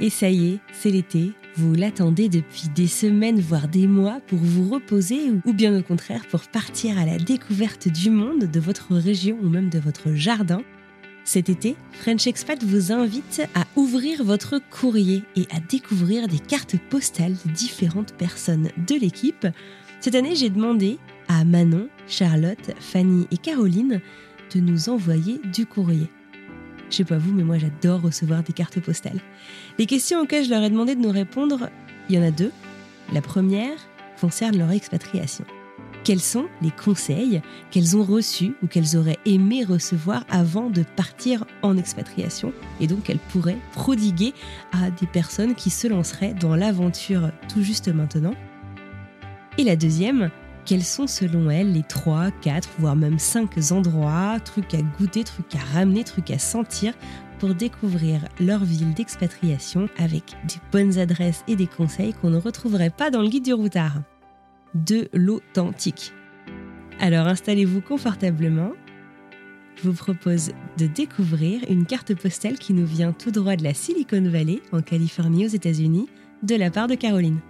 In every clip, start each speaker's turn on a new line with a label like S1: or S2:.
S1: Et ça y est, c'est l'été. Vous l'attendez depuis des semaines, voire des mois, pour vous reposer ou bien au contraire pour partir à la découverte du monde, de votre région ou même de votre jardin. Cet été, French Expat vous invite à ouvrir votre courrier et à découvrir des cartes postales de différentes personnes de l'équipe. Cette année, j'ai demandé à Manon, Charlotte, Fanny et Caroline de nous envoyer du courrier. Je sais pas vous, mais moi j'adore recevoir des cartes postales. Les questions auxquelles je leur ai demandé de nous répondre, il y en a deux. La première concerne leur expatriation. Quels sont les conseils qu'elles ont reçus ou qu'elles auraient aimé recevoir avant de partir en expatriation et donc qu'elles pourraient prodiguer à des personnes qui se lanceraient dans l'aventure tout juste maintenant? Et la deuxième, quels sont selon elle les 3, 4, voire même 5 endroits, trucs à goûter, trucs à ramener, trucs à sentir pour découvrir leur ville d'expatriation avec des bonnes adresses et des conseils qu'on ne retrouverait pas dans le guide du routard. De l'authentique. Alors installez-vous confortablement. Je vous propose de découvrir une carte postale qui nous vient tout droit de la Silicon Valley, en Californie, aux États-Unis, de la part de Caroline.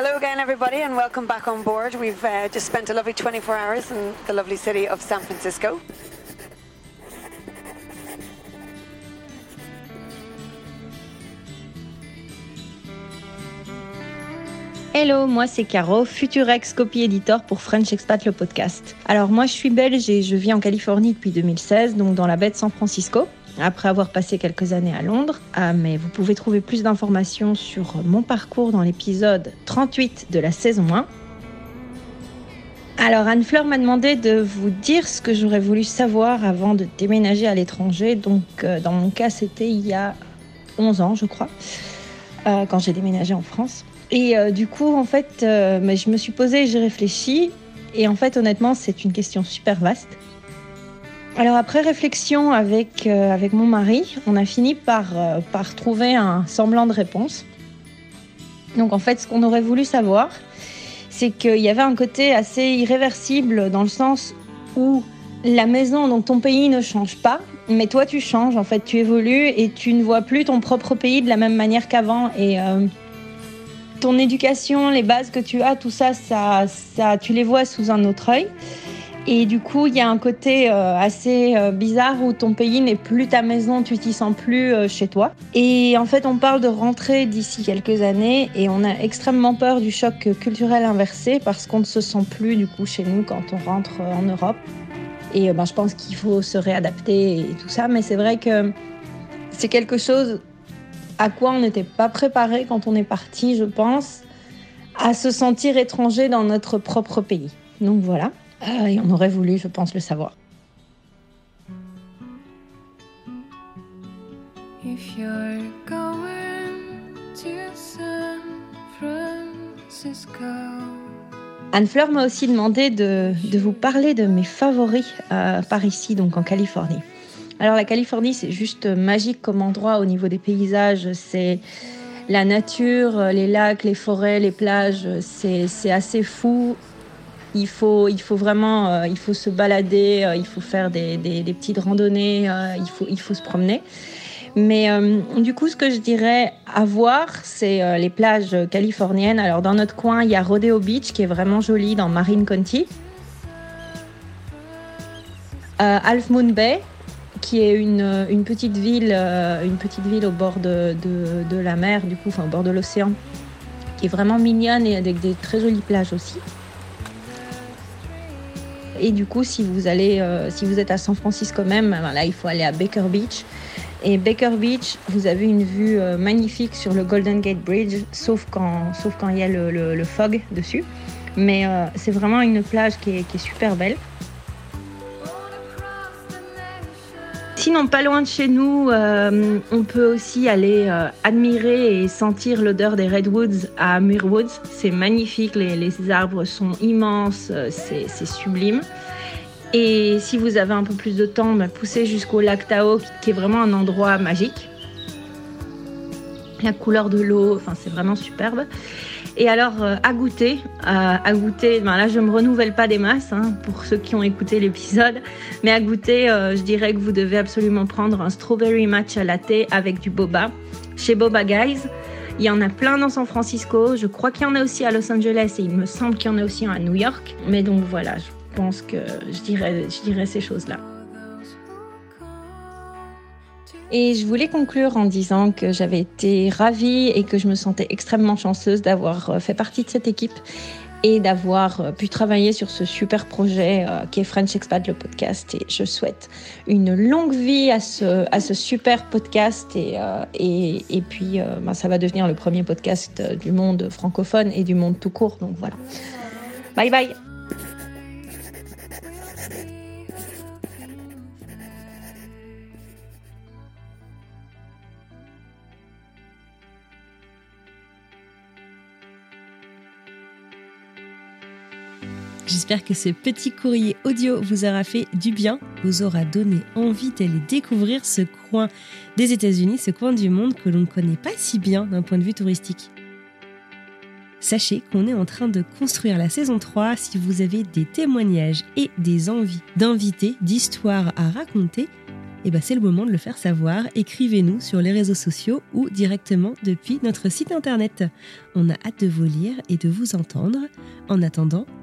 S2: Hello again, everybody, and welcome back on board. We've uh, just spent a lovely 24 hours in the lovely city of San Francisco.
S3: Hello, moi c'est Caro, futur ex-copy editor pour French Expat le podcast. Alors moi je suis belge et je vis en Californie depuis 2016, donc dans la baie de San Francisco après avoir passé quelques années à Londres. Ah, mais vous pouvez trouver plus d'informations sur mon parcours dans l'épisode 38 de la saison 1. Alors Anne-Fleur m'a demandé de vous dire ce que j'aurais voulu savoir avant de déménager à l'étranger. Donc euh, dans mon cas c'était il y a 11 ans je crois, euh, quand j'ai déménagé en France. Et euh, du coup en fait mais je me suis posée, j'ai réfléchi. Et en fait honnêtement c'est une question super vaste. Alors après réflexion avec, euh, avec mon mari, on a fini par, euh, par trouver un semblant de réponse. Donc en fait, ce qu'on aurait voulu savoir, c'est qu'il y avait un côté assez irréversible dans le sens où la maison, donc ton pays ne change pas, mais toi tu changes, en fait tu évolues et tu ne vois plus ton propre pays de la même manière qu'avant. Et euh, ton éducation, les bases que tu as, tout ça, ça, ça, tu les vois sous un autre œil. Et du coup, il y a un côté euh, assez euh, bizarre où ton pays n'est plus ta maison, tu t'y sens plus euh, chez toi. Et en fait, on parle de rentrer d'ici quelques années et on a extrêmement peur du choc culturel inversé parce qu'on ne se sent plus du coup chez nous quand on rentre en Europe. Et ben, je pense qu'il faut se réadapter et tout ça, mais c'est vrai que c'est quelque chose à quoi on n'était pas préparé quand on est parti, je pense, à se sentir étranger dans notre propre pays. Donc voilà. Euh, et on aurait voulu, je pense, le savoir. Anne-Fleur m'a aussi demandé de, de, vous parler de mes favoris euh, par ici, donc en Californie. Alors la Californie, c'est juste magique comme endroit au niveau des paysages. C'est la nature, les lacs, les forêts, les plages. C'est assez fou il faut, vraiment euh, se balader, euh, il faut faire des, petites randonnées, euh, il, faut, se promener. Mais du coup, ce que je dirais à voir, c'est les plages californiennes. Alors, dans notre coin, il y a Rodeo Beach qui est vraiment joli dans Marine County. Half Moon Bay, qui est une, petite ville, une petite ville au bord de, de, de, la mer, du coup, enfin au bord de l'océan, qui est vraiment mignonne et avec des très jolies plages aussi. Et du coup, si vous allez, si vous êtes à San Francisco même, ben là, il faut aller à Baker Beach. Et Baker Beach, vous avez une vue euh, magnifique sur le Golden Gate Bridge, sauf quand, sauf quand il y a le, fog dessus. Mais euh, c'est vraiment une plage qui est, super belle. Sinon, pas loin de chez nous, euh, on peut aussi aller euh, admirer et sentir l'odeur des Redwoods à Muirwoods. C'est magnifique, les, arbres sont immenses, c'est sublime. Et si vous avez un peu plus de temps, bah, poussez jusqu'au lac Tao, qui est vraiment un endroit magique. La couleur de l'eau, enfin, c'est vraiment superbe. Et alors, euh, à goûter, euh, à goûter, ben là, je me renouvelle pas des masses hein, pour ceux qui ont écouté l'épisode, mais à goûter, euh, je dirais que vous devez absolument prendre un strawberry matcha latte avec du boba chez Boba Guys. Il y en a plein dans San Francisco, je crois qu'il y en a aussi à Los Angeles et il me semble qu'il y en a aussi à New York. Mais donc voilà, pense que je dirais, je dirais ces choses-là. Et je voulais conclure en disant que j'avais été ravie et que je me sentais extrêmement chanceuse d'avoir euh, fait partie de cette équipe et d'avoir euh, pu travailler sur ce super projet euh, qui est French Expat, le podcast. Et je souhaite une longue vie à ce, à ce super podcast. Et, et, et puis, ben, ça va devenir le premier podcast du monde francophone et du monde tout court. Donc voilà. Bye bye.
S1: J'espère que ce petit courrier audio vous aura fait du bien, vous aura donné envie d'aller découvrir ce coin des États-Unis, ce coin du monde que l'on ne connaît pas si bien d'un point de vue touristique. Sachez qu'on est en train de construire la saison 3. Si vous avez des témoignages et des envies d'invités, d'histoires à raconter, eh ben c'est le moment de le faire savoir. Écrivez-nous sur les réseaux sociaux ou directement depuis notre site internet. On a hâte de vous lire et de vous entendre. En attendant,